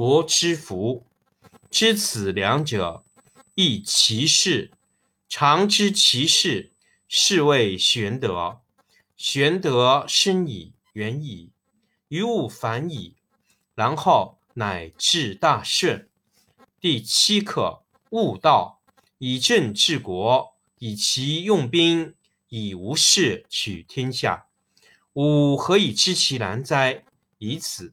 国之福，知此两者，亦其事。常知其事，是谓玄德。玄德深矣，远矣，于物反矣，然后乃至大顺。第七课：悟道，以政治国，以其用兵，以无事取天下。吾何以知其然哉？以此。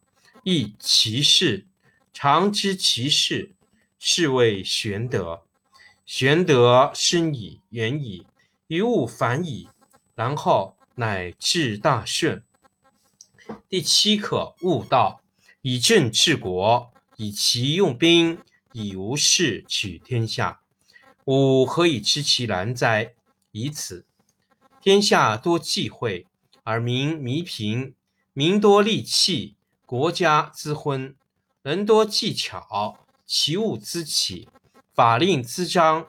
亦其事，常知其事，是谓玄德。玄德深矣，远矣，于物反矣，然后乃至大顺。第七课：悟道，以政治国，以其用兵，以无事取天下。吾何以知其然哉？以此。天下多忌讳，而民弥贫；民多利器。国家之昏，人多技巧，其物滋起，法令滋章，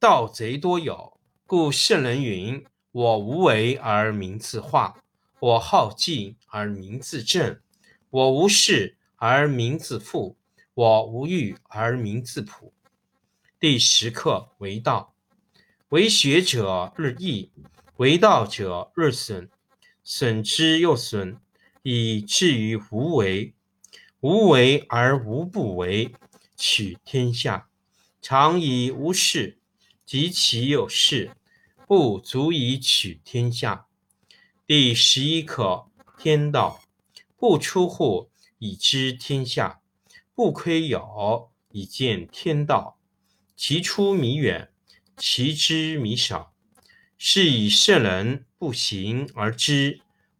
盗贼多有。故圣人云：“我无为而民自化，我好静而民自正，我无事而民自富，我无欲而民自朴。”第十课为道，为学者日益，为道者日损，损之又损。以至于无为，无为而无不为，取天下常以无事，及其有事，不足以取天下。第十一课天道，不出户，以知天下；不窥有，以见天道。其出弥远，其知弥少。是以圣人不行而知。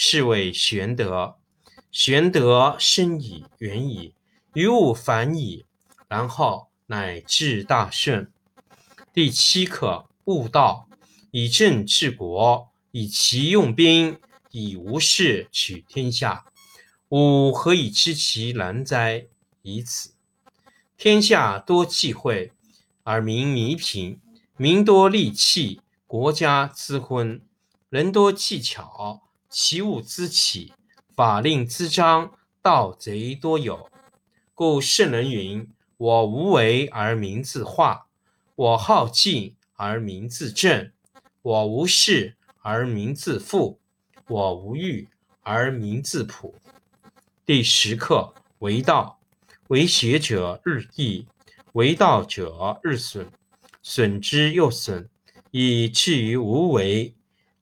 是谓玄德。玄德深矣，远矣，于物反矣，然后乃至大顺。第七课：悟道，以政治国，以其用兵，以无事取天下。吾何以知其然哉？以此。天下多忌讳，而民弥贫；民多利器，国家滋昏；人多技巧，其物滋起；法令滋章，盗贼多有。故圣人云：“我无为而民自化，我好静而民自正，我无事而民自富，我无欲而民自朴。”第十课为道。为学者日益，为道者日损，损之又损，以至于无为。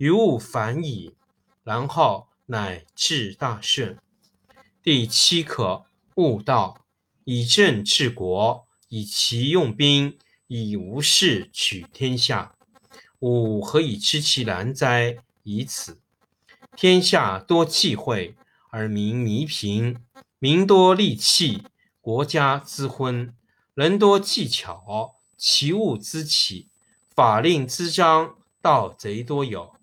于物反矣，然后乃至大顺。第七课：悟道，以政治国，以其用兵，以无事取天下。吾何以知其然哉？以此。天下多忌讳，而民弥贫。民多利器，国家滋昏；人多技巧，其物滋起；法令滋章，盗贼多有。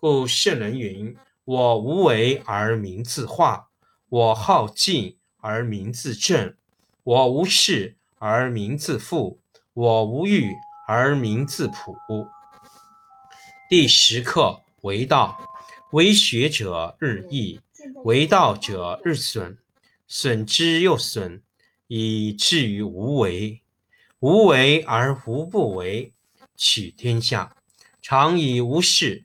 故圣人云：“我无为而民自化，我好静而民自正，我无事而民自富，我无欲而民自朴。”第十课为道，为学者日益，为道者日损。损之又损，以至于无为。无为而无不为，取天下常以无事，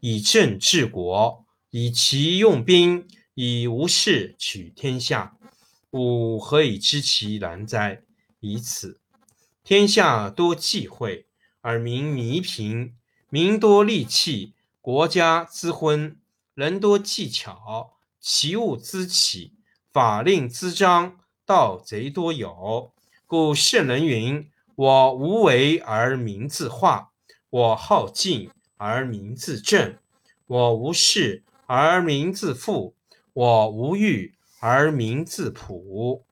以政治国，以其用兵，以无事取天下。吾何以知其然哉？以此。天下多忌讳，而民弥贫；民多利器，国家滋昏；人多技巧，其物滋起。法令滋章，盗贼多有。故圣人云：“我无为而民自化，我好静而民自正，我无事而民自富，我无欲而民自朴。”